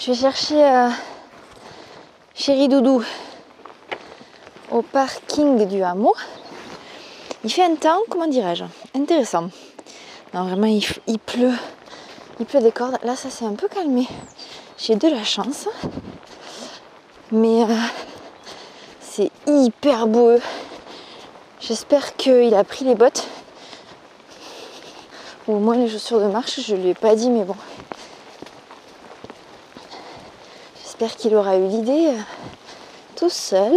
Je vais chercher euh, Chéri Doudou au parking du hameau. Il fait un temps, comment dirais-je, intéressant. Non, vraiment, il, pleut. Il pleut des cordes. Là, ça s'est un peu calmé. J'ai de la chance. Mais euh, c'est hyper beau. J'espère qu'il a pris les bottes. Ou au moins les chaussures de marche. Je ne lui ai pas dit, mais bon. J'espère qu'il aura eu l'idée euh, tout seul.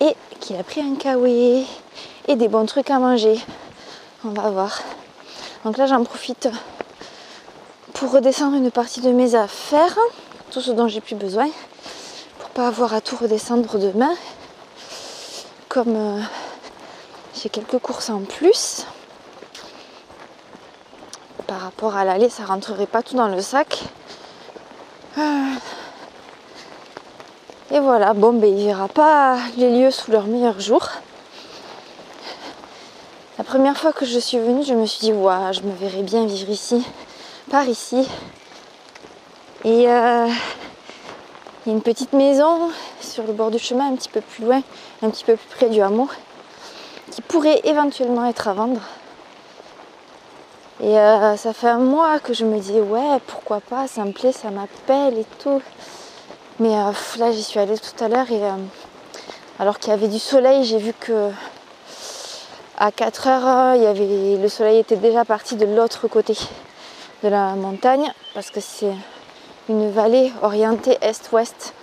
Et qu'il a pris un kawaii et des bons trucs à manger. On va voir. Donc là, j'en profite pour redescendre une partie de mes affaires, tout ce dont j'ai plus besoin, pour pas avoir à tout redescendre demain. Comme euh, j'ai quelques courses en plus, par rapport à l'aller, ça rentrerait pas tout dans le sac. Euh. Et voilà, bon, ben, il verra pas les lieux sous leur meilleur jour. La première fois que je suis venue, je me suis dit, waouh, je me verrais bien vivre ici par ici. Et euh, il y a une petite maison sur le bord du chemin, un petit peu plus loin, un petit peu plus près du hameau, qui pourrait éventuellement être à vendre. Et euh, ça fait un mois que je me dis ouais pourquoi pas, ça me plaît, ça m'appelle et tout. Mais euh, là j'y suis allée tout à l'heure et alors qu'il y avait du soleil, j'ai vu que à 4 heures, le soleil était déjà parti de l'autre côté de la montagne parce que c'est une vallée orientée est-ouest.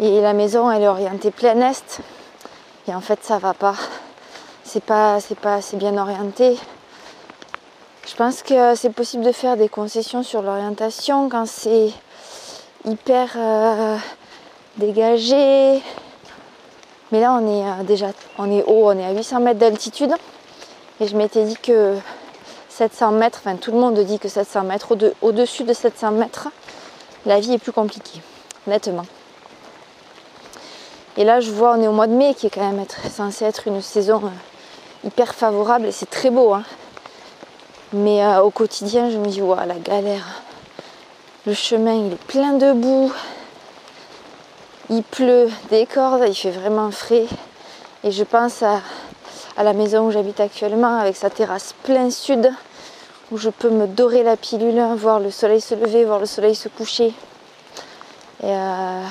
Et la maison elle est orientée plein est. Et en fait ça va pas. C'est pas c'est pas assez bien orienté. Je pense que c'est possible de faire des concessions sur l'orientation quand c'est hyper euh, dégagé. Mais là on est euh, déjà on est haut, on est à 800 mètres d'altitude. Et je m'étais dit que 700 mètres, enfin tout le monde dit que 700 mètres, au-dessus de 700 mètres, la vie est plus compliquée, nettement. Et là, je vois, on est au mois de mai, qui est quand même censé être une saison euh, hyper favorable, et c'est très beau. Hein. Mais au quotidien, je me dis, waouh, la galère. Le chemin, est plein de boue. Il pleut des cordes, il fait vraiment frais. Et je pense à, la maison où j'habite actuellement avec sa terrasse plein sud où je peux me dorer la pilule, voir le soleil se lever, voir le soleil se coucher. Et euh,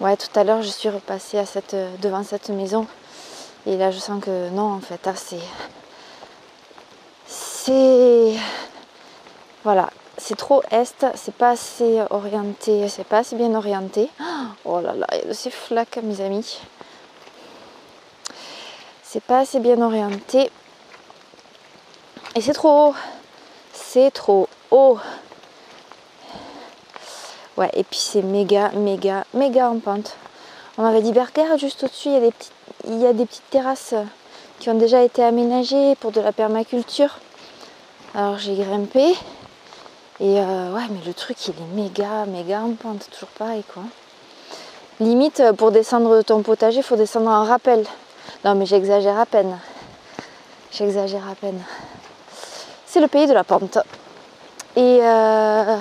ouais, tout à l'heure je suis repassée cette, devant cette maison et là je sens que non en fait, ah, c'est c'est voilà, c'est trop est, c'est pas assez orienté, c'est pas assez bien orienté. Oh là là, il y a de ces flaques mes amis c'est pas assez bien orienté. Et c'est trop haut. C'est trop haut. Ouais, et puis c'est méga, méga, méga en pente. On m'avait dit, Berger, juste au-dessus, il y a des petites terrasses qui ont déjà été aménagées pour de la permaculture. Alors j'ai grimpé. Et euh, ouais, mais le truc, il est méga, méga en pente. Toujours pareil, quoi. Limite, pour descendre de ton potager, il faut descendre en rappel. Non, mais j'exagère à peine. J'exagère à peine. C'est le pays de la pente. Et euh,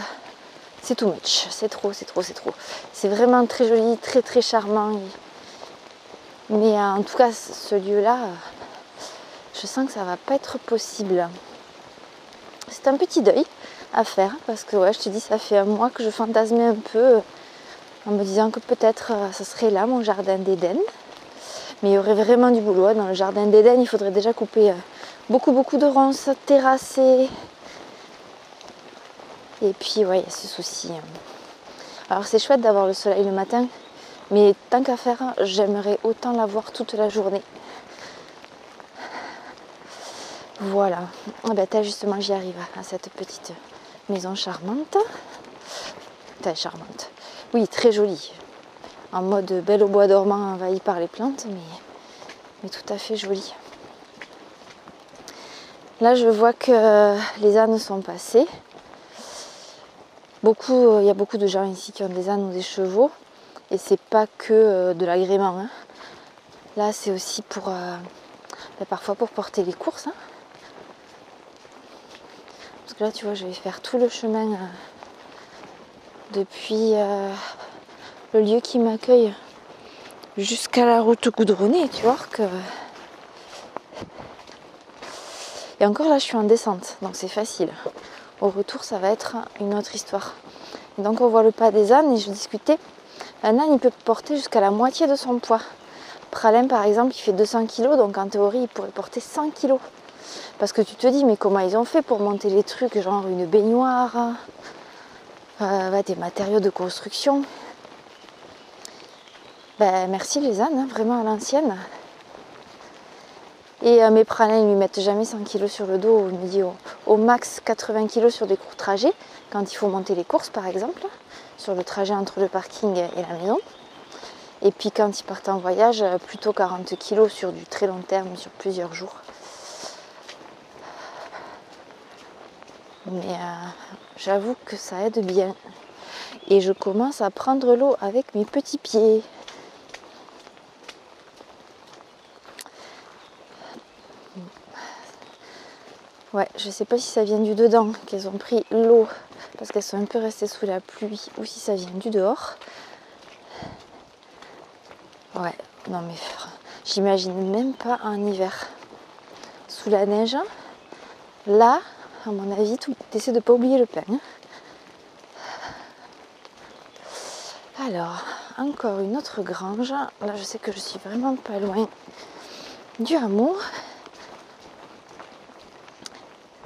c'est too much. C'est trop, c'est trop, c'est trop. C'est vraiment très joli, très, très charmant. Mais euh, en tout cas, ce lieu-là, je sens que ça va pas être possible. C'est un petit deuil à faire parce que, ouais, je te dis, ça fait un mois que je fantasmais un peu en me disant que peut-être euh, ce serait là mon jardin d'Éden. Mais il y aurait vraiment du boulot. Hein. Dans le jardin d'Éden, il faudrait déjà couper euh, beaucoup, beaucoup de ronces, terrasser. Et puis, ouais, il y a ce souci. Hein. Alors, c'est chouette d'avoir le soleil le matin. Mais tant qu'à faire, j'aimerais autant l'avoir toute la journée. Voilà. Ah ben, justement, j'y arrive à cette petite maison charmante. Très charmante. Oui, très jolie en mode belle au bois dormant envahi par les plantes, mais, tout à fait joli. Là, je vois que les ânes sont passés. Beaucoup, il y a beaucoup de gens ici qui ont des ânes ou des chevaux, et c'est pas que euh, de l'agrément. Hein. Là, c'est aussi pour euh, ben, parfois pour porter les courses. Hein. Là, tu vois, je vais faire tout le chemin euh, depuis euh, le lieu qui m'accueille jusqu'à la route goudronnée, tu vois que. Et encore là, je suis en descente, donc c'est facile. Au retour, ça va être une autre histoire. donc, on voit le pas des ânes et je discutais. Un âne, il peut porter jusqu'à la moitié de son poids. Pralin, par exemple, il fait 200 kg, donc en théorie, il pourrait porter 100 kg. Parce que tu te dis, mais comment ils ont fait pour monter les trucs, genre une baignoire, euh, des matériaux de construction. Ben, merci les ânes, hein, vraiment à l'ancienne. Et euh, mes pralins ne lui mettent jamais 100 kg sur le dos, il me dit au, max 80 kg sur des courts trajets, quand il faut monter les courses par exemple, sur le trajet entre le parking et la maison. Et puis quand ils partent en voyage, euh, plutôt 40 kg sur du très long terme, sur plusieurs jours. Mais euh, j'avoue que ça aide bien. Et je commence à prendre l'eau avec mes petits pieds. Ouais, je sais pas si ça vient du dedans qu'elles ont pris l'eau parce qu'elles sont un peu restées sous la pluie ou si ça vient du dehors. Ouais, non mais j'imagine même pas un hiver sous la neige. Là, à mon avis, essaies de pas oublier le pain. Alors, encore une autre grange. Là, je sais que je suis vraiment pas loin du hameau.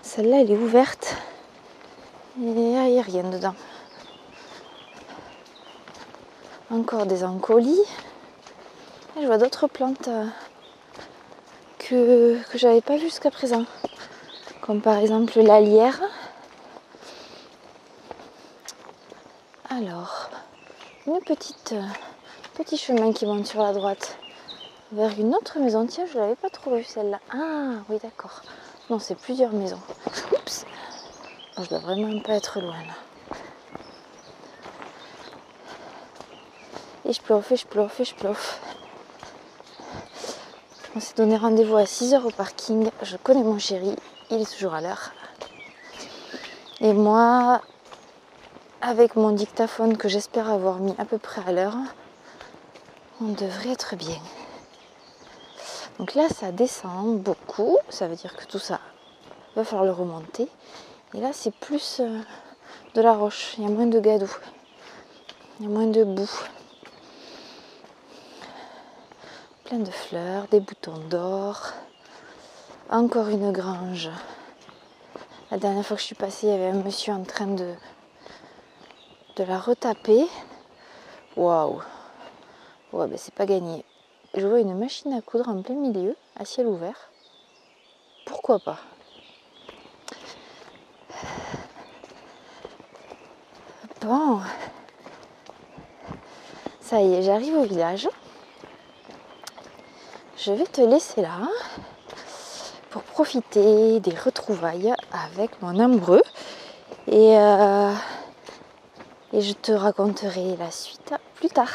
Celle-là, elle est ouverte. Et il n'y a rien dedans. Encore des encolis je vois d'autres plantes euh, que, que j'avais pas vues jusqu'à présent. Comme par exemple la lierre. Alors, une petite euh, petit chemin qui monte sur la droite vers une autre maison. Tiens, je l'avais pas trop vue celle-là. Ah oui d'accord. Non, c'est plusieurs maisons. Oups. je dois vraiment pas être loin là. Et je ploffe, et je ploffe, et je ploffe. On s'est donné rendez-vous à 6h au parking. Je connais mon chéri, il est toujours à l'heure. Et moi, avec mon dictaphone que j'espère avoir mis à peu près à l'heure, on devrait être bien. Donc là, ça descend beaucoup. Ça veut dire que tout ça va falloir le remonter. Et là, c'est plus euh, de la roche. Il y a moins de gadou. Il y a moins de boue plein de fleurs, des boutons d'or, encore une grange. La dernière fois que je suis passée, il y avait un monsieur en train de, la retaper. Waouh! Ouais, ben c'est pas gagné. Je vois une machine à coudre en plein milieu, à ciel ouvert. Pourquoi pas? Bon, ça y est, j'arrive au village je vais te laisser là pour profiter des retrouvailles avec mon amoureux. Et, euh, et je te raconterai la suite plus tard.